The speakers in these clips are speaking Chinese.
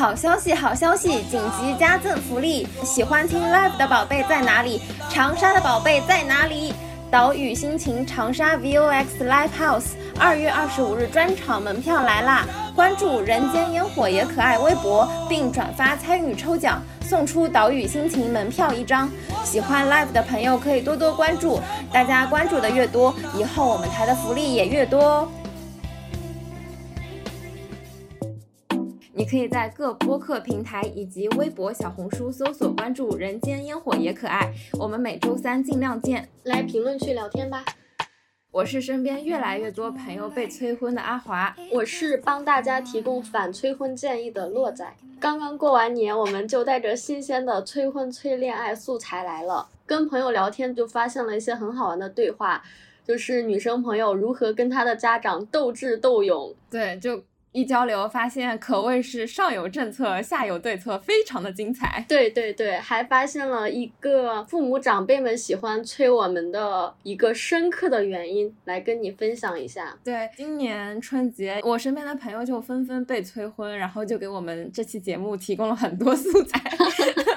好消息，好消息！紧急加赠福利！喜欢听 live 的宝贝在哪里？长沙的宝贝在哪里？岛屿心情长沙 VOX Live House 二月二十五日专场门票来啦！关注“人间烟火也可爱”微博，并转发参与抽奖，送出岛屿心情门票一张。喜欢 live 的朋友可以多多关注，大家关注的越多，以后我们台的福利也越多哦。你可以在各播客平台以及微博、小红书搜索关注“人间烟火也可爱”。我们每周三尽量见，来评论区聊天吧。我是身边越来越多朋友被催婚的阿华，我是帮大家提供反催婚建议的洛仔。刚刚过完年，我们就带着新鲜的催婚催恋爱素材来了，跟朋友聊天就发现了一些很好玩的对话，就是女生朋友如何跟她的家长斗智斗勇。对，就。一交流发现，可谓是上有政策，下有对策，非常的精彩。对对对，还发现了一个父母长辈们喜欢催我们的一个深刻的原因，来跟你分享一下。对，今年春节，我身边的朋友就纷纷被催婚，然后就给我们这期节目提供了很多素材。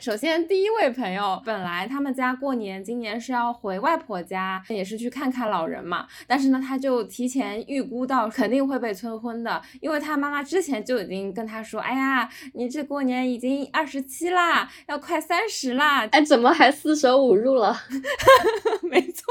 首先，第一位朋友，本来他们家过年今年是要回外婆家，也是去看看老人嘛。但是呢，他就提前预估到肯定会被催婚的，因为他妈妈之前就已经跟他说：“哎呀，你这过年已经二十七啦，要快三十啦，哎，怎么还四舍五入了？” 没错，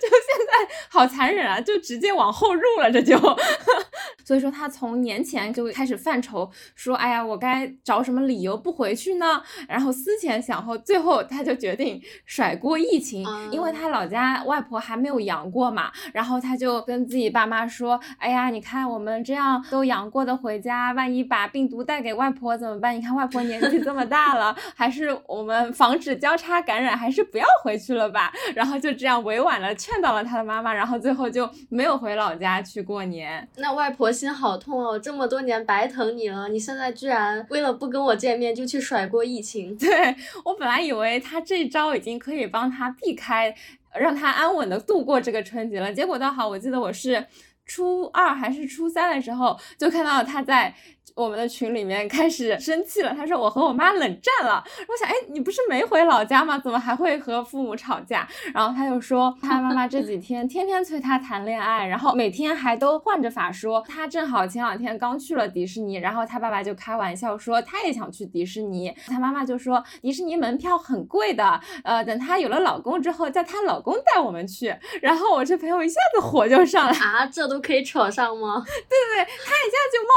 就现在好残忍啊，就直接往后入了，这就。所以说他从年前就开始犯愁，说：“哎呀，我该找什么理由不回去呢？”然后思前想后，最后他就决定甩锅疫情，因为他老家外婆还没有阳过嘛。然后他就跟自己爸妈说：“哎呀，你看我们这样都阳过的回家，万一把病毒带给外婆怎么办？你看外婆年纪这么大了，还是我们防止交叉感染，还是不要回去了吧。”然后就这样委婉的劝到了他的妈妈，然后最后就没有回老家去过年。那外婆心好痛哦，这么多年白疼你了，你现在居然为了不跟我见面就去甩锅疫情。对我本来以为他这招已经可以帮他避开，让他安稳的度过这个春节了，结果倒好，我记得我是初二还是初三的时候就看到他在。我们的群里面开始生气了，他说我和我妈冷战了。我想，哎，你不是没回老家吗？怎么还会和父母吵架？然后他又说，他妈妈这几天天天催他谈恋爱，然后每天还都换着法说。他正好前两天刚去了迪士尼，然后他爸爸就开玩笑说他也想去迪士尼。他妈妈就说迪士尼门票很贵的，呃，等她有了老公之后，叫她老公带我们去。然后我这朋友一下子火就上来啊，这都可以扯上吗？对对对，他一下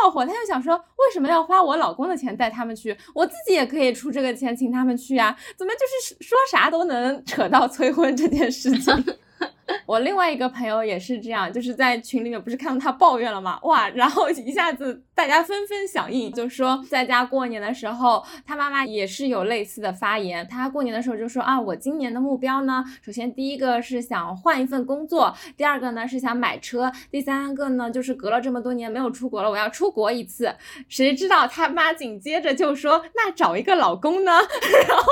火，他就想说。为什么要花我老公的钱带他们去？我自己也可以出这个钱请他们去呀？怎么就是说啥都能扯到催婚这件事情？我另外一个朋友也是这样，就是在群里面不是看到他抱怨了吗？哇，然后一下子大家纷纷响应，就说在家过年的时候，他妈妈也是有类似的发言。他过年的时候就说啊，我今年的目标呢，首先第一个是想换一份工作，第二个呢是想买车，第三个呢就是隔了这么多年没有出国了，我要出国一次。谁知道他妈紧接着就说那找一个老公呢？然后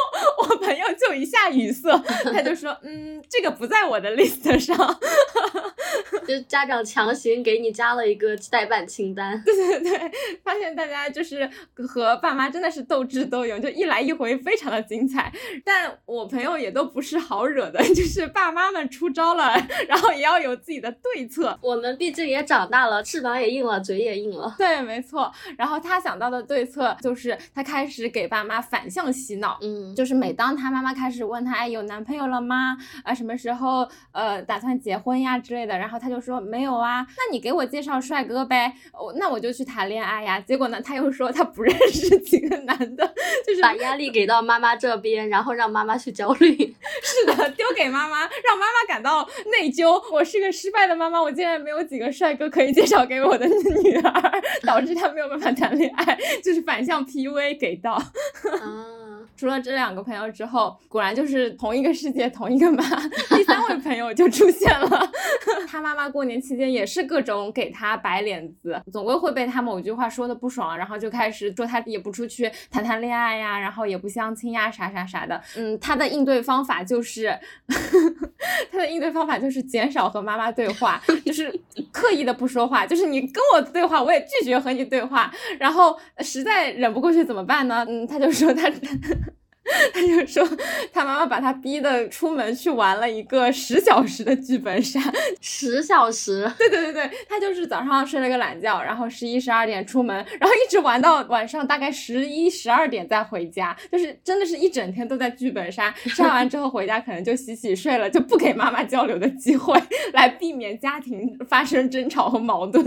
我朋友就一下语塞，他就说嗯，这个不在我的 list。就家长强行给你加了一个代办清单。对对对，发现大家就是和爸妈真的是斗智斗勇，就一来一回非常的精彩。但我朋友也都不是好惹的，就是爸妈们出招了，然后也要有自己的对策。我们毕竟也长大了，翅膀也硬了，嘴也硬了。对，没错。然后他想到的对策就是他开始给爸妈反向洗脑。嗯，就是每当他妈妈开始问他，哎，有男朋友了吗？啊，什么时候？呃。打算结婚呀之类的，然后他就说没有啊，那你给我介绍帅哥呗，我那我就去谈恋爱呀。结果呢，他又说他不认识几个男的，就是把压力给到妈妈这边，然后让妈妈去焦虑。是的，丢给妈妈，让妈妈感到内疚。我是个失败的妈妈，我竟然没有几个帅哥可以介绍给我的女儿，导致她没有办法谈恋爱，就是反向 PUA 给到。啊。除了这两个朋友之后，果然就是同一个世界，同一个妈。第三位朋友就出现了。他妈妈过年期间也是各种给他摆脸子，总归会被他某句话说的不爽，然后就开始说他也不出去谈谈恋爱呀，然后也不相亲呀，啥啥啥的。嗯，他的应对方法就是，他的应对方法就是减少和妈妈对话，就是刻意的不说话，就是你跟我对话，我也拒绝和你对话。然后实在忍不过去怎么办呢？嗯，他就说他。他就说，他妈妈把他逼的出门去玩了一个十小时的剧本杀，十小时。对对对对，他就是早上睡了个懒觉，然后十一十二点出门，然后一直玩到晚上大概十一十二点再回家，就是真的是一整天都在剧本杀。杀完之后回家可能就洗洗睡了，就不给妈妈交流的机会，来避免家庭发生争吵和矛盾。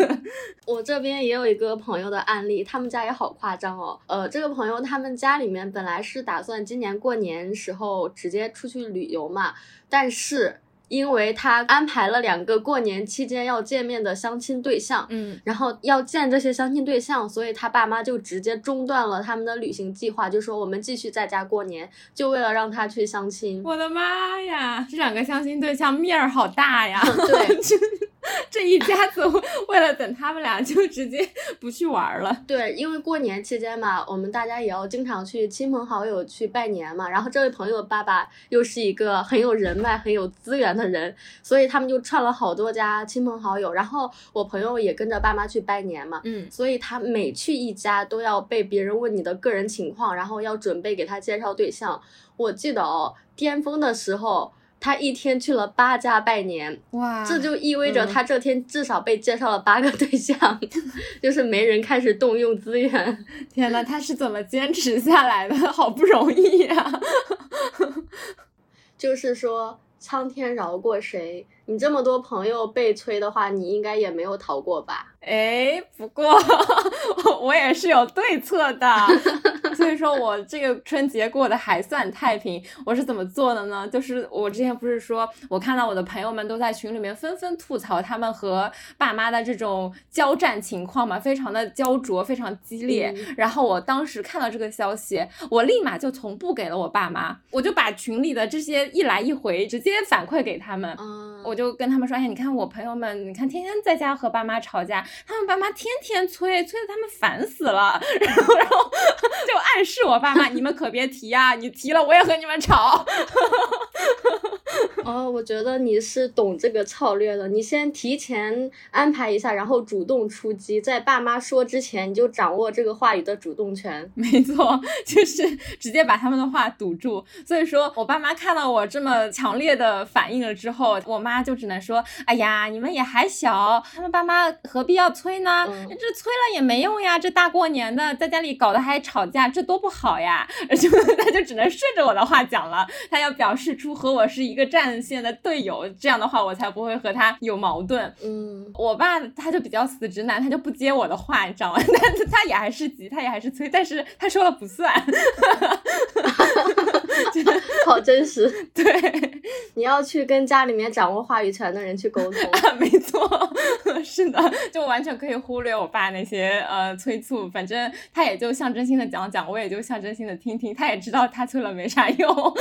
我这边也有一个朋友的案例，他们家也好夸张哦。呃，这个朋友他们家里面本来是打算。今年过年时候直接出去旅游嘛，但是因为他安排了两个过年期间要见面的相亲对象，嗯，然后要见这些相亲对象，所以他爸妈就直接中断了他们的旅行计划，就说我们继续在家过年，就为了让他去相亲。我的妈呀，这两个相亲对象面儿好大呀！对。这一家子为了等他们俩，就直接不去玩了。对，因为过年期间嘛，我们大家也要经常去亲朋好友去拜年嘛。然后这位朋友的爸爸又是一个很有人脉、很有资源的人，所以他们就串了好多家亲朋好友。然后我朋友也跟着爸妈去拜年嘛，嗯，所以他每去一家都要被别人问你的个人情况，然后要准备给他介绍对象。我记得哦，巅峰的时候。他一天去了八家拜年，哇，这就意味着他这天至少被介绍了八个对象，就是没人开始动用资源。天呐，他是怎么坚持下来的？好不容易呀！就是说，苍天饶过谁？你这么多朋友被催的话，你应该也没有逃过吧？哎，不过我也是有对策的，所以说我这个春节过得还算太平。我是怎么做的呢？就是我之前不是说，我看到我的朋友们都在群里面纷纷吐槽他们和爸妈的这种交战情况嘛，非常的焦灼，非常激烈。然后我当时看到这个消息，我立马就同步给了我爸妈，我就把群里的这些一来一回直接反馈给他们。嗯，我就跟他们说，哎，你看我朋友们，你看天天在家和爸妈吵架。他们爸妈天天催，催的他们烦死了，然后然后 就暗示我爸妈，你们可别提呀，你提了我也和你们吵。哦，我觉得你是懂这个策略的，你先提前安排一下，然后主动出击，在爸妈说之前，你就掌握这个话语的主动权。没错，就是直接把他们的话堵住。所以说我爸妈看到我这么强烈的反应了之后，我妈就只能说，哎呀，你们也还小，他们爸妈何必要催呢？这催了也没用呀，这大过年的在家里搞得还吵架，这多不好呀！就他就只能顺着我的话讲了，他要表示出和我是一个战。线的队友，这样的话我才不会和他有矛盾。嗯，我爸他就比较死直男，他就不接我的话，你知道吗？但 是他也还是急，他也还是催，但是他说了不算。好真实。对，你要去跟家里面掌握话语权的人去沟通。没错，是的，就完全可以忽略我爸那些呃催促，反正他也就象征性的讲讲，我也就象征性的听听，他也知道他催了没啥用。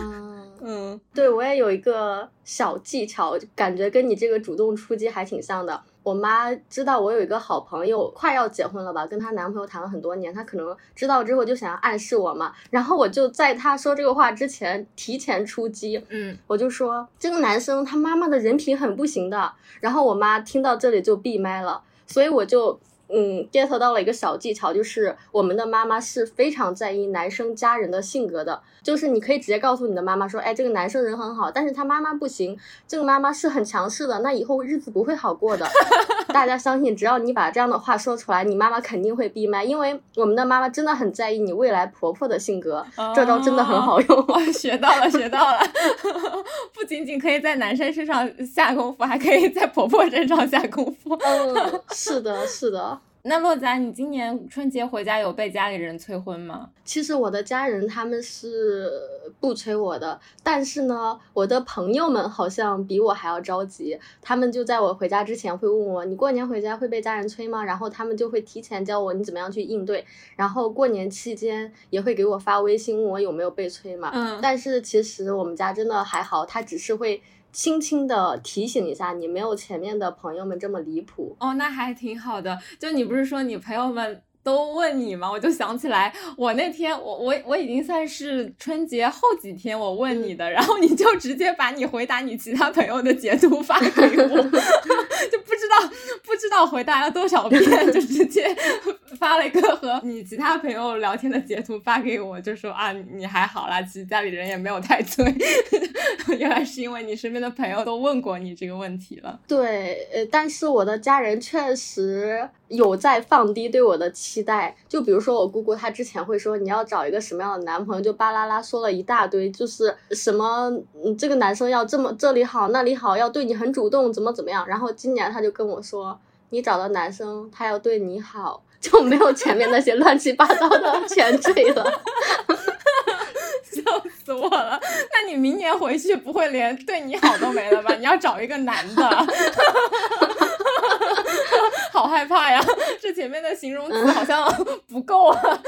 嗯。嗯，对我也有一个小技巧，感觉跟你这个主动出击还挺像的。我妈知道我有一个好朋友快要结婚了吧，跟她男朋友谈了很多年，她可能知道之后就想要暗示我嘛。然后我就在她说这个话之前提前出击，嗯，我就说这个男生他妈妈的人品很不行的。然后我妈听到这里就闭麦了，所以我就。嗯，get 到了一个小技巧，就是我们的妈妈是非常在意男生家人的性格的。就是你可以直接告诉你的妈妈说，哎，这个男生人很好，但是他妈妈不行，这个妈妈是很强势的，那以后日子不会好过的。大家相信，只要你把这样的话说出来，你妈妈肯定会闭麦，因为我们的妈妈真的很在意你未来婆婆的性格。这招真的很好用，学到了，学到了。不仅仅可以在男生身上下功夫，还可以在婆婆身上下功夫。嗯，是的，是的。那洛仔，你今年春节回家有被家里人催婚吗？其实我的家人他们是不催我的，但是呢，我的朋友们好像比我还要着急。他们就在我回家之前会问我：“你过年回家会被家人催吗？”然后他们就会提前教我你怎么样去应对。然后过年期间也会给我发微信问我有没有被催嘛。嗯。但是其实我们家真的还好，他只是会。轻轻的提醒一下你，没有前面的朋友们这么离谱哦，那还挺好的。就你不是说你朋友们？都问你吗？我就想起来，我那天我我我已经算是春节后几天我问你的，然后你就直接把你回答你其他朋友的截图发给我，就不知道道回答了多少遍，就直接发了一个和你其他朋友聊天的截图发给我，就说啊你还好啦，其实家里人也没有太催，原来是因为你身边的朋友都问过你这个问题了。对，呃，但是我的家人确实。有在放低对我的期待，就比如说我姑姑，她之前会说你要找一个什么样的男朋友，就巴拉拉说了一大堆，就是什么嗯这个男生要这么这里好那里好，要对你很主动，怎么怎么样。然后今年她就跟我说，你找到男生他要对你好，就没有前面那些乱七八糟的前缀了，笑死我了。那你明年回去不会连对你好都没了吧？你要找一个男的。好害怕呀！这前面的形容词好像不够啊。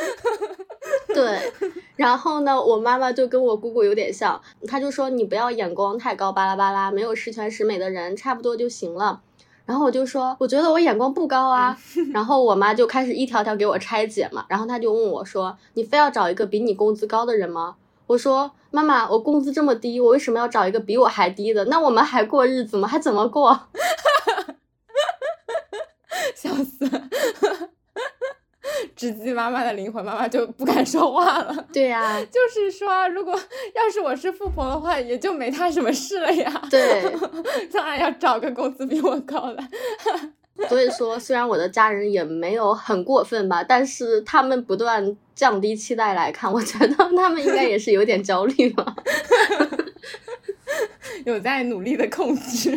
对，然后呢，我妈妈就跟我姑姑有点像，她就说你不要眼光太高，巴拉巴拉，没有十全十美的人，差不多就行了。然后我就说，我觉得我眼光不高啊。然后我妈就开始一条条给我拆解嘛。然后她就问我说，你非要找一个比你工资高的人吗？我说，妈妈，我工资这么低，我为什么要找一个比我还低的？那我们还过日子吗？还怎么过？笑死，直击妈妈的灵魂，妈妈就不敢说话了。对呀，就是说，如果要是我是富婆的话，也就没她什么事了呀。对，当然要找个工资比我高的。所以说，虽然我的家人也没有很过分吧，但是他们不断降低期待来看，我觉得他们应该也是有点焦虑吧。有在努力的控制。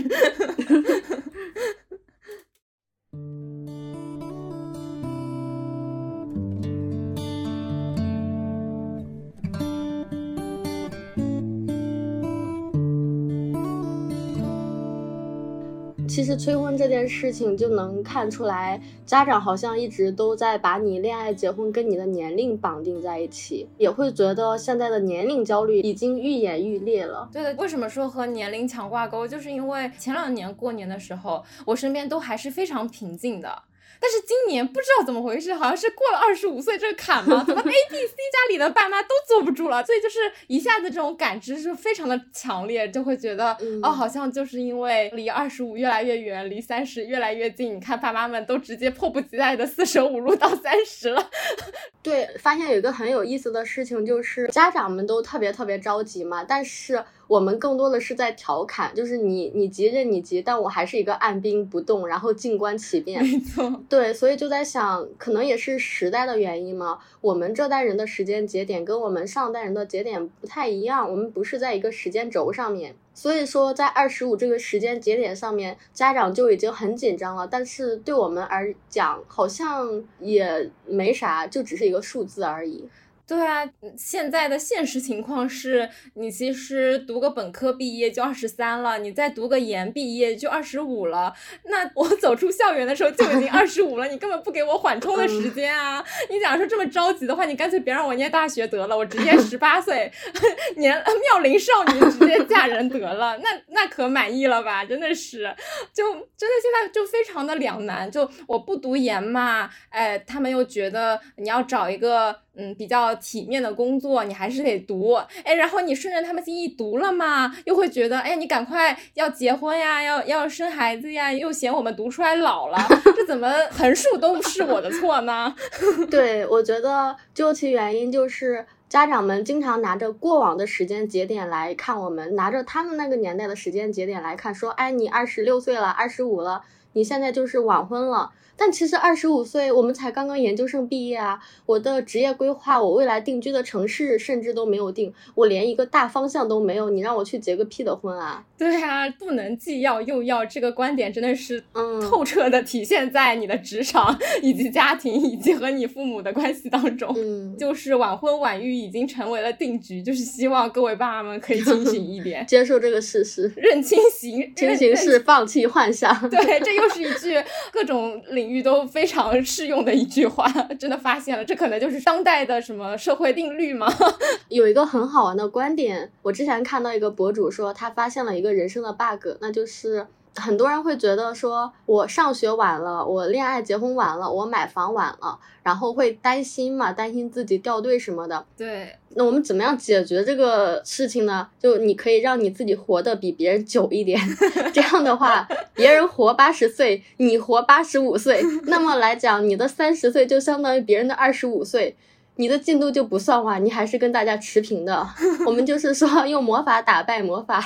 其实催婚这件事情就能看出来，家长好像一直都在把你恋爱结婚跟你的年龄绑定在一起，也会觉得现在的年龄焦虑已经愈演愈烈了。对的，为什么说和年龄强挂钩？就是因为前两年过年的时候，我身边都还是非常平静的。但是今年不知道怎么回事，好像是过了二十五岁这个坎嘛？怎么 A、B、C 家里的爸妈都坐不住了？所以就是一下子这种感知是非常的强烈，就会觉得哦，好像就是因为离二十五越来越远，离三十越来越近。你看爸妈们都直接迫不及待的四舍五入到三十了。对，发现有一个很有意思的事情，就是家长们都特别特别着急嘛，但是。我们更多的是在调侃，就是你你急任你急，但我还是一个按兵不动，然后静观其变。没错，对，所以就在想，可能也是时代的原因嘛。我们这代人的时间节点跟我们上代人的节点不太一样，我们不是在一个时间轴上面，所以说在二十五这个时间节点上面，家长就已经很紧张了。但是对我们而讲，好像也没啥，就只是一个数字而已。对啊，现在的现实情况是你其实读个本科毕业就二十三了，你再读个研毕业就二十五了。那我走出校园的时候就已经二十五了，你根本不给我缓冲的时间啊！你假如说这么着急的话，你干脆别让我念大学得了，我直接十八岁 年妙龄少女直接嫁人得了，那那可满意了吧？真的是，就真的现在就非常的两难。就我不读研嘛，哎，他们又觉得你要找一个。嗯，比较体面的工作，你还是得读，哎，然后你顺着他们心意读了嘛，又会觉得，哎，你赶快要结婚呀，要要生孩子呀，又嫌我们读出来老了，这怎么 横竖都是我的错呢？对，我觉得究其原因就是家长们经常拿着过往的时间节点来看我们，拿着他们那个年代的时间节点来看，说，哎，你二十六岁了，二十五了。你现在就是晚婚了。但其实二十五岁，我们才刚刚研究生毕业啊！我的职业规划，我未来定居的城市，甚至都没有定，我连一个大方向都没有。你让我去结个屁的婚啊！对啊，不能既要又要，这个观点真的是嗯透彻的体现在你的职场以及家庭以及和你父母的关系当中。嗯，就是晚婚晚育已经成为了定局，就是希望各位爸爸们可以清醒一点，接受这个事实，认清形，清醒是放弃幻想。对，这又是一句各种领域都非常适用的一句话，真的发现了，这可能就是当代的什么社会定律吗？有一个很好玩的观点，我之前看到一个博主说，他发现了一个人生的 bug，那就是很多人会觉得说，我上学晚了，我恋爱结婚晚了，我买房晚了，然后会担心嘛，担心自己掉队什么的。对，那我们怎么样解决这个事情呢？就你可以让你自己活得比别人久一点，这样的话，别人活八十岁，你活八十五岁，那么来讲，你的三十岁就相当于别人的二十五岁。你的进度就不算晚，你还是跟大家持平的。我们就是说用魔法打败魔法。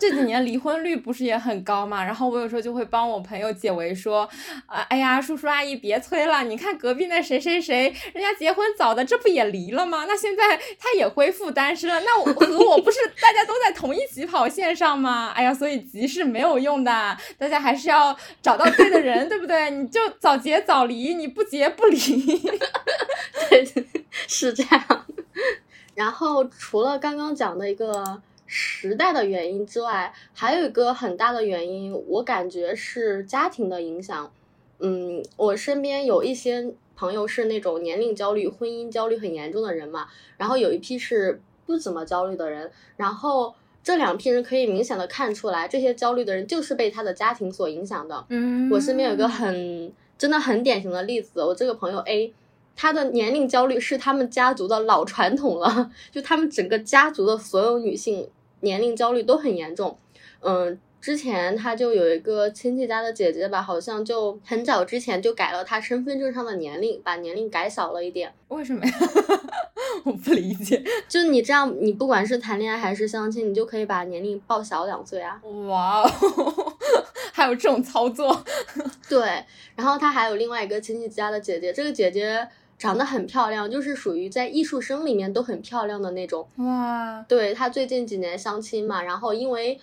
这几年离婚率不是也很高嘛？然后我有时候就会帮我朋友解围说，啊，哎呀，叔叔阿姨别催了，你看隔壁那谁谁谁，人家结婚早的，这不也离了吗？那现在他也恢复单身了，那我和我不是大家都在同一起跑线上吗？哎呀，所以急是没有用的，大家还是要找到对的人，对不对？你就早结早离，你不结不离。对，是这样。然后除了刚刚讲的一个时代的原因之外，还有一个很大的原因，我感觉是家庭的影响。嗯，我身边有一些朋友是那种年龄焦虑、婚姻焦虑很严重的人嘛，然后有一批是不怎么焦虑的人，然后这两批人可以明显的看出来，这些焦虑的人就是被他的家庭所影响的。嗯我身边有一个很真的很典型的例子，我这个朋友 A，他的年龄焦虑是他们家族的老传统了，就他们整个家族的所有女性年龄焦虑都很严重。嗯，之前他就有一个亲戚家的姐姐吧，好像就很早之前就改了他身份证上的年龄，把年龄改小了一点。为什么呀？我不理解。就你这样，你不管是谈恋爱还是相亲，你就可以把年龄报小两岁啊。哇哦，还有这种操作？对，然后他还有另外一个亲戚家的姐姐，这个姐姐长得很漂亮，就是属于在艺术生里面都很漂亮的那种。哇，对她最近几年相亲嘛，然后因为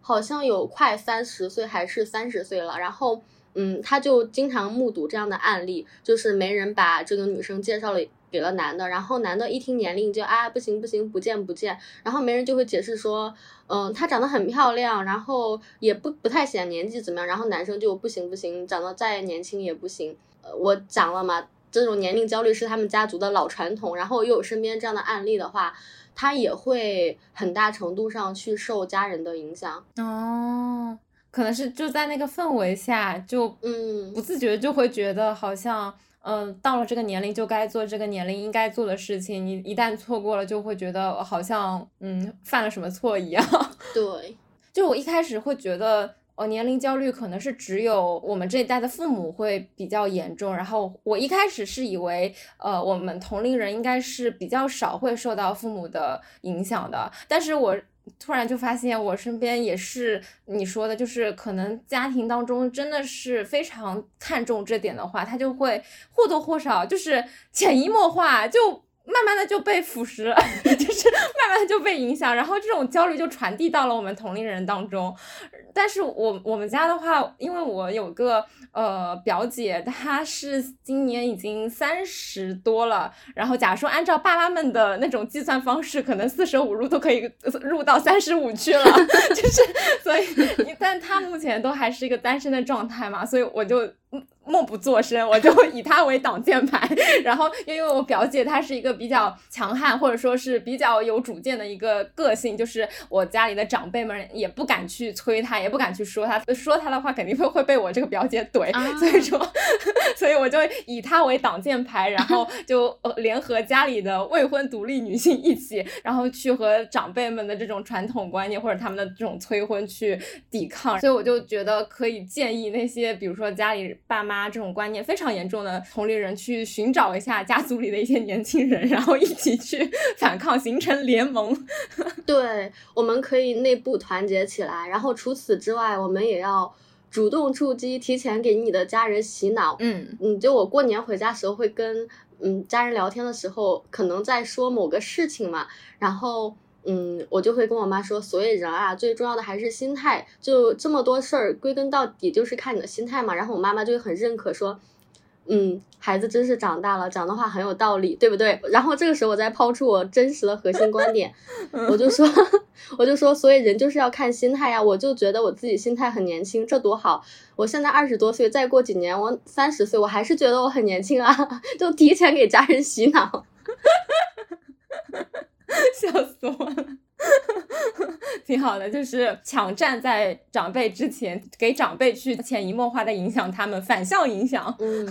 好像有快三十岁还是三十岁了，然后嗯，她就经常目睹这样的案例，就是媒人把这个女生介绍了。给了男的，然后男的一听年龄就啊不行不行不见不见，然后媒人就会解释说，嗯，她长得很漂亮，然后也不不太显年纪怎么样，然后男生就不行不行，长得再年轻也不行。呃，我讲了嘛，这种年龄焦虑是他们家族的老传统，然后又有身边这样的案例的话，他也会很大程度上去受家人的影响。哦，可能是就在那个氛围下，就嗯不自觉就会觉得好像。嗯，到了这个年龄就该做这个年龄应该做的事情，你一旦错过了，就会觉得好像嗯犯了什么错一样。对，就我一开始会觉得，哦，年龄焦虑可能是只有我们这一代的父母会比较严重。然后我一开始是以为，呃，我们同龄人应该是比较少会受到父母的影响的，但是我。突然就发现，我身边也是你说的，就是可能家庭当中真的是非常看重这点的话，他就会或多或少就是潜移默化就慢慢的就被腐蚀了，就是慢慢的就被影响，然后这种焦虑就传递到了我们同龄人当中。但是我我们家的话，因为我有个呃表姐，她是今年已经三十多了，然后假如说按照爸妈们的那种计算方式，可能四舍五入都可以入到三十五去了，就是所以，但她目前都还是一个单身的状态嘛，所以我就。默不作声，我就以他为挡箭牌。然后，因为我表姐她是一个比较强悍，或者说是比较有主见的一个个性，就是我家里的长辈们也不敢去催她，也不敢去说她，说她的话肯定会会被我这个表姐怼。所以说，所以我就以她为挡箭牌，然后 就联合家里的未婚独立女性一起，然后去和长辈们的这种传统观念或者他们的这种催婚去抵抗。所以我就觉得可以建议那些，比如说家里爸妈。这种观念非常严重的同龄人去寻找一下家族里的一些年轻人，然后一起去 反抗，形成联盟。对，我们可以内部团结起来。然后除此之外，我们也要主动出击，提前给你的家人洗脑。嗯嗯，就我过年回家时候会跟嗯家人聊天的时候，可能在说某个事情嘛，然后嗯我就会跟我妈说，所以人啊最重要的还是心态，就这么多事儿归根到底就是看你的心态嘛。然后我妈妈就会很认可说。嗯，孩子真是长大了，讲的话很有道理，对不对？然后这个时候我再抛出我真实的核心观点，我就说，我就说，所以人就是要看心态呀。我就觉得我自己心态很年轻，这多好！我现在二十多岁，再过几年我三十岁，我还是觉得我很年轻啊，就提前给家人洗脑，笑死我了。挺好的，就是抢占在长辈之前，给长辈去潜移默化的影响他们，反向影响。嗯。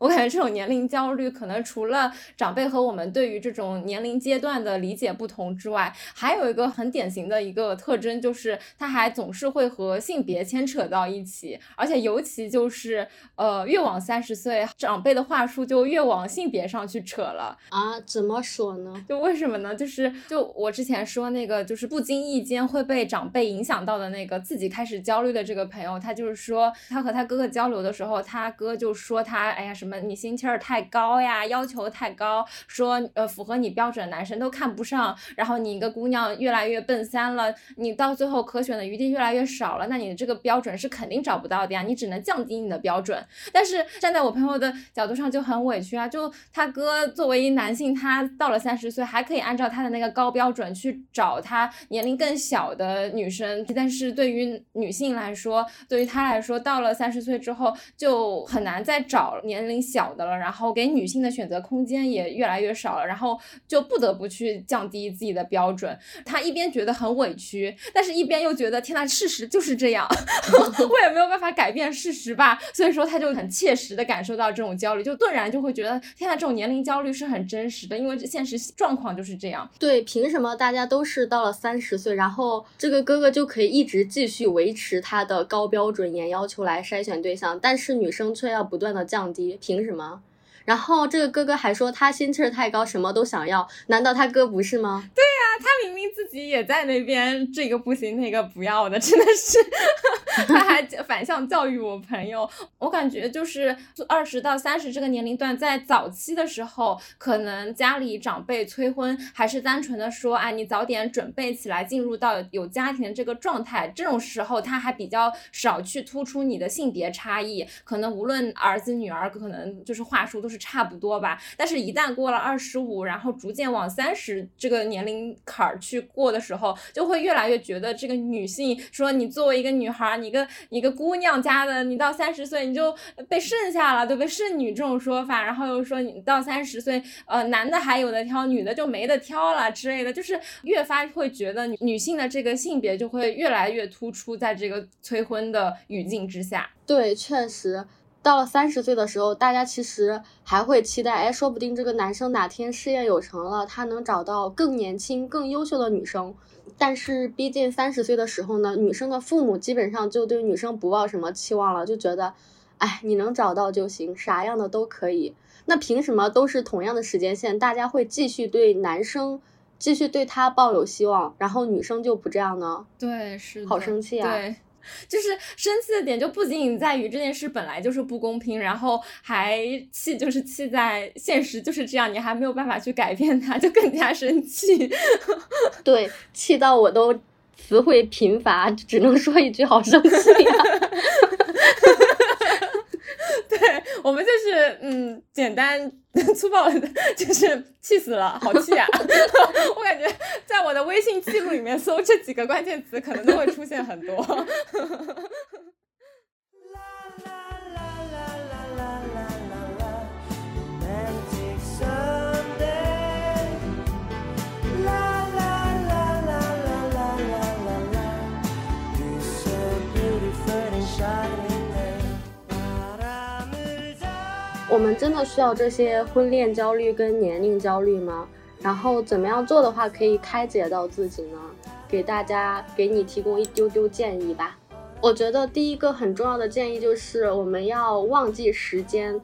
我感觉这种年龄焦虑，可能除了长辈和我们对于这种年龄阶段的理解不同之外，还有一个很典型的一个特征，就是他还总是会和性别牵扯到一起，而且尤其就是呃，越往三十岁，长辈的话术就越往性别上去扯了啊？怎么说呢？就为什么呢？就是就我之前说那个，就是不经意间会被长辈影响到的那个自己开始焦虑的这个朋友，他就是说，他和他哥哥交流的时候，他哥就说他，哎呀什么。你心气儿太高呀，要求太高，说呃符合你标准的男生都看不上，然后你一个姑娘越来越奔三了，你到最后可选的余地越来越少了，那你的这个标准是肯定找不到的呀，你只能降低你的标准。但是站在我朋友的角度上就很委屈啊，就他哥作为一男性，他到了三十岁还可以按照他的那个高标准去找他年龄更小的女生，但是对于女性来说，对于他来说，到了三十岁之后就很难再找年龄。小的了，然后给女性的选择空间也越来越少了，然后就不得不去降低自己的标准。他一边觉得很委屈，但是一边又觉得天呐，事实就是这样，我也没有办法改变事实吧。所以说，他就很切实的感受到这种焦虑，就顿然就会觉得天呐，这种年龄焦虑是很真实的，因为现实状况就是这样。对，凭什么大家都是到了三十岁，然后这个哥哥就可以一直继续维持他的高标准、严要求来筛选对象，但是女生却要不断的降低？凭什么？然后这个哥哥还说他心气儿太高，什么都想要。难道他哥不是吗？对呀，他明明自己也在那边，这个不行，那个不要的，真的是。他还反向教育我朋友，我感觉就是二十到三十这个年龄段，在早期的时候，可能家里长辈催婚，还是单纯的说，哎，你早点准备起来，进入到有家庭的这个状态。这种时候，他还比较少去突出你的性别差异，可能无论儿子女儿，可能就是话术都是差不多吧。但是，一旦过了二十五，然后逐渐往三十这个年龄坎儿去过的时候，就会越来越觉得这个女性说，你作为一个女孩。你个你个姑娘家的，你到三十岁你就被剩下了，对不对？剩女这种说法，然后又说你到三十岁，呃，男的还有的挑，女的就没得挑了之类的，就是越发会觉得女性的这个性别就会越来越突出在这个催婚的语境之下。对，确实，到了三十岁的时候，大家其实还会期待，哎，说不定这个男生哪天事业有成了，他能找到更年轻、更优秀的女生。但是逼近三十岁的时候呢，女生的父母基本上就对女生不抱什么期望了，就觉得，哎，你能找到就行，啥样的都可以。那凭什么都是同样的时间线，大家会继续对男生继续对他抱有希望，然后女生就不这样呢？对，是好生气啊！对。就是生气的点就不仅仅在于这件事本来就是不公平，然后还气就是气在现实就是这样，你还没有办法去改变它，就更加生气。对，气到我都词汇贫乏，只能说一句好生气。我们就是嗯，简单 粗暴，就是气死了，好气啊！我感觉在我的微信记录里面搜这几个关键词，可能都会出现很多。我们真的需要这些婚恋焦虑跟年龄焦虑吗？然后怎么样做的话可以开解到自己呢？给大家给你提供一丢丢建议吧。我觉得第一个很重要的建议就是我们要忘记时间，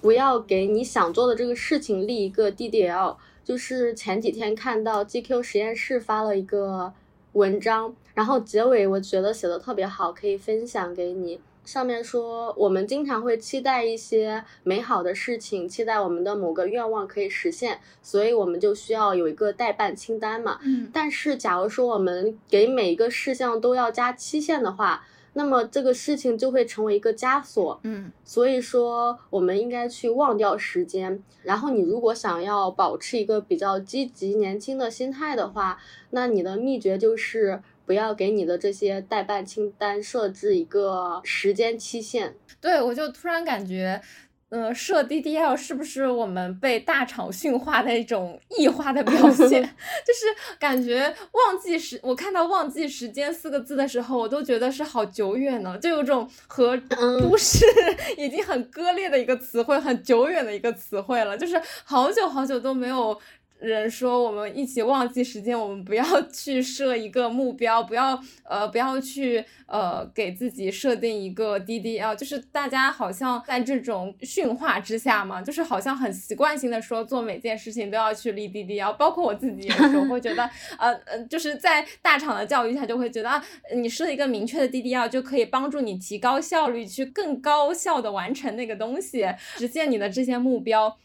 不要给你想做的这个事情立一个 DDL。就是前几天看到 GQ 实验室发了一个文章。然后结尾我觉得写的特别好，可以分享给你。上面说，我们经常会期待一些美好的事情，期待我们的某个愿望可以实现，所以我们就需要有一个代办清单嘛。嗯，但是假如说我们给每一个事项都要加期限的话，那么这个事情就会成为一个枷锁。嗯，所以说我们应该去忘掉时间。然后你如果想要保持一个比较积极、年轻的心态的话，那你的秘诀就是。不要给你的这些代办清单设置一个时间期限。对，我就突然感觉，呃，设 DDL 是不是我们被大厂驯化的一种异化的表现？就是感觉忘记时，我看到“忘记时间”四个字的时候，我都觉得是好久远呢，就有种和都市 已经很割裂的一个词汇，很久远的一个词汇了，就是好久好久都没有。人说我们一起忘记时间，我们不要 去设一个目标，不要呃不要去呃给自己设定一个 DDL，就是大家好像在这种驯化之下嘛，就是好像很习惯性的说做每件事情都要去立 DDL，包括我自己有时候会觉得 呃呃就是在大厂的教育下就会觉得啊你设一个明确的 DDL 就可以帮助你提高效率，去更高效的完成那个东西，实现你的这些目标。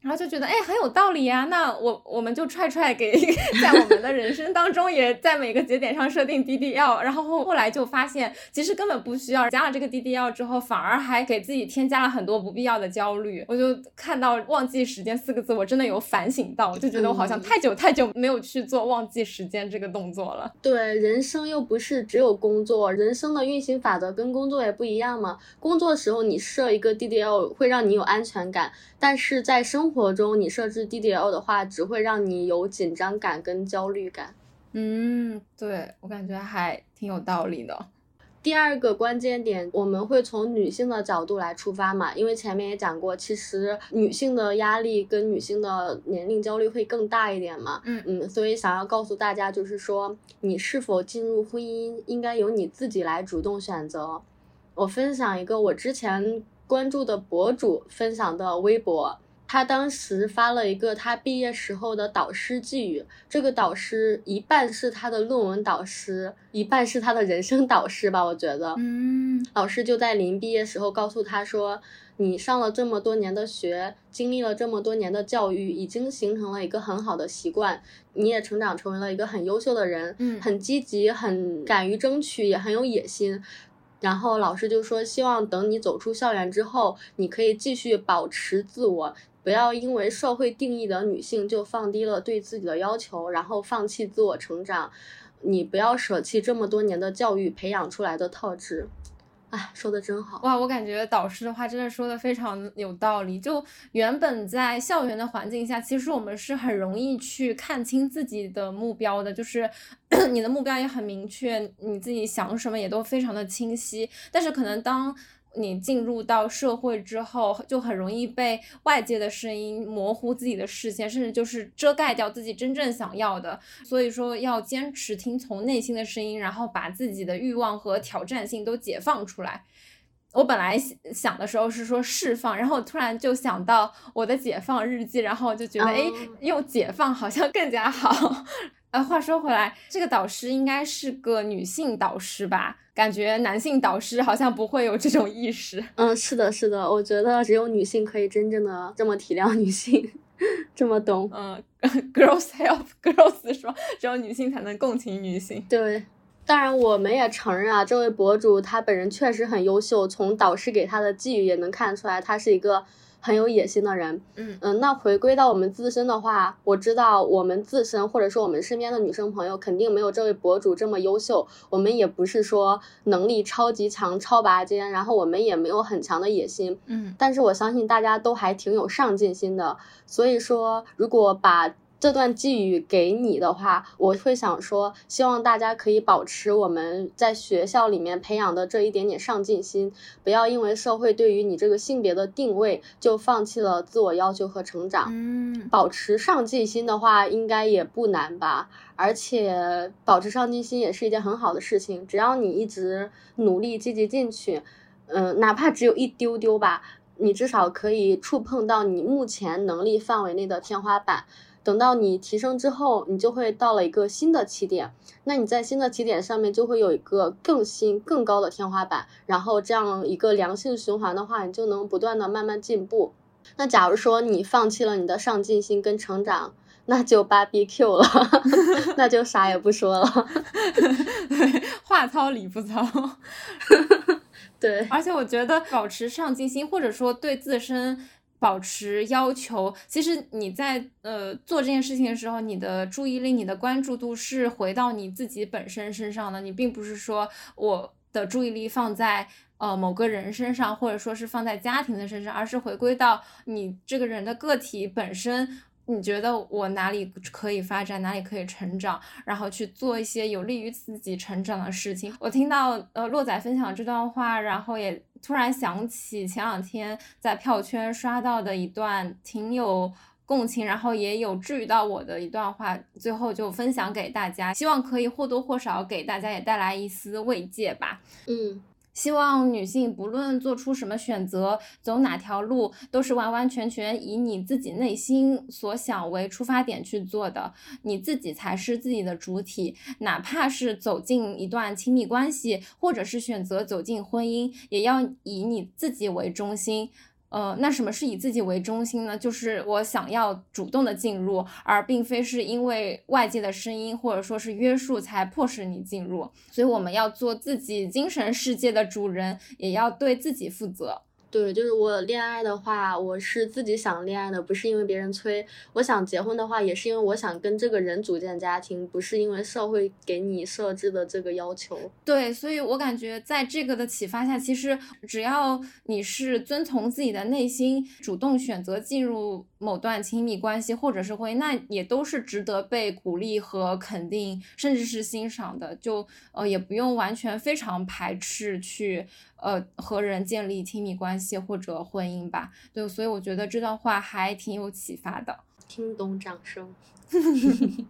然后就觉得哎很有道理呀，那我我们就踹踹给在我们的人生当中，也在每个节点上设定 DDL，然后后后来就发现其实根本不需要，加了这个 DDL 之后，反而还给自己添加了很多不必要的焦虑。我就看到忘记时间四个字，我真的有反省到，我就觉得我好像太久太久没有去做忘记时间这个动作了。对，人生又不是只有工作，人生的运行法则跟工作也不一样嘛。工作的时候你设一个 DDL 会让你有安全感，但是在生生活中，你设置 DDL 的话，只会让你有紧张感跟焦虑感。嗯，对我感觉还挺有道理的。第二个关键点，我们会从女性的角度来出发嘛，因为前面也讲过，其实女性的压力跟女性的年龄焦虑会更大一点嘛。嗯嗯，所以想要告诉大家，就是说你是否进入婚姻，应该由你自己来主动选择。我分享一个我之前关注的博主分享的微博。他当时发了一个他毕业时候的导师寄语，这个导师一半是他的论文导师，一半是他的人生导师吧，我觉得。嗯，老师就在临毕业时候告诉他说：“你上了这么多年的学，经历了这么多年的教育，已经形成了一个很好的习惯，你也成长成为了一个很优秀的人，嗯，很积极，很敢于争取，也很有野心。”然后老师就说：“希望等你走出校园之后，你可以继续保持自我。”不要因为社会定义的女性就放低了对自己的要求，然后放弃自我成长。你不要舍弃这么多年的教育培养出来的特质。哎，说的真好哇！我感觉导师的话真的说的非常有道理。就原本在校园的环境下，其实我们是很容易去看清自己的目标的，就是 你的目标也很明确，你自己想什么也都非常的清晰。但是可能当你进入到社会之后，就很容易被外界的声音模糊自己的视线，甚至就是遮盖掉自己真正想要的。所以说，要坚持听从内心的声音，然后把自己的欲望和挑战性都解放出来。我本来想的时候是说释放，然后突然就想到我的解放日记，然后就觉得，哎，用解放好像更加好。呃，话说回来，这个导师应该是个女性导师吧？感觉男性导师好像不会有这种意识。嗯，是的，是的，我觉得只有女性可以真正的这么体谅女性，这么懂。嗯，girls help girls 说，只有女性才能共情女性。对，当然我们也承认啊，这位博主他本人确实很优秀，从导师给他的寄语也能看出来，他是一个。很有野心的人，嗯。嗯，那回归到我们自身的话，我知道我们自身或者说我们身边的女生朋友肯定没有这位博主这么优秀，我们也不是说能力超级强、超拔尖，然后我们也没有很强的野心，嗯，但是我相信大家都还挺有上进心的，所以说如果把。这段寄语给你的话，我会想说，希望大家可以保持我们在学校里面培养的这一点点上进心，不要因为社会对于你这个性别的定位就放弃了自我要求和成长。嗯，保持上进心的话，应该也不难吧？而且保持上进心也是一件很好的事情，只要你一直努力积极进取，嗯，哪怕只有一丢丢吧，你至少可以触碰到你目前能力范围内的天花板。等到你提升之后，你就会到了一个新的起点。那你在新的起点上面就会有一个更新、更高的天花板，然后这样一个良性循环的话，你就能不断的慢慢进步。那假如说你放弃了你的上进心跟成长，那就芭比 Q 了，那就啥也不说了。话糙理不糙。对，而且我觉得保持上进心，或者说对自身保持要求，其实你在呃做这件事情的时候，你的注意力、你的关注度是回到你自己本身身上的。你并不是说我的注意力放在呃某个人身上，或者说是放在家庭的身上，而是回归到你这个人的个体本身。你觉得我哪里可以发展，哪里可以成长，然后去做一些有利于自己成长的事情。我听到呃洛仔分享这段话，然后也突然想起前两天在票圈刷到的一段挺有共情，然后也有治愈到我的一段话，最后就分享给大家，希望可以或多或少给大家也带来一丝慰藉吧。嗯。希望女性不论做出什么选择，走哪条路，都是完完全全以你自己内心所想为出发点去做的。你自己才是自己的主体，哪怕是走进一段亲密关系，或者是选择走进婚姻，也要以你自己为中心。呃，那什么是以自己为中心呢？就是我想要主动的进入，而并非是因为外界的声音或者说是约束才迫使你进入。所以我们要做自己精神世界的主人，也要对自己负责。对，就是我恋爱的话，我是自己想恋爱的，不是因为别人催。我想结婚的话，也是因为我想跟这个人组建家庭，不是因为社会给你设置的这个要求。对，所以我感觉在这个的启发下，其实只要你是遵从自己的内心，主动选择进入某段亲密关系或者是婚姻，那也都是值得被鼓励和肯定，甚至是欣赏的。就呃，也不用完全非常排斥去。呃，和人建立亲密关系或者婚姻吧，对，所以我觉得这段话还挺有启发的。听懂掌声。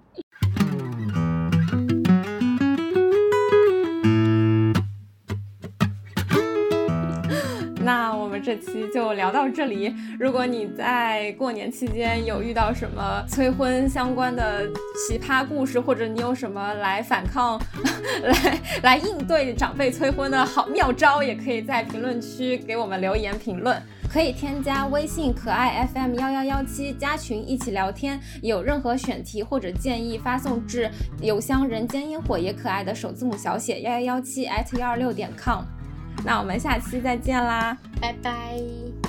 这期就聊到这里。如果你在过年期间有遇到什么催婚相关的奇葩故事，或者你有什么来反抗、来来应对长辈催婚的好妙招，也可以在评论区给我们留言评论。可以添加微信可爱 FM 幺幺幺七加群一起聊天。有任何选题或者建议，发送至邮箱人间烟火也可爱的首字母小写幺幺幺七 at 幺二六点 com。那我们下期再见啦，拜拜。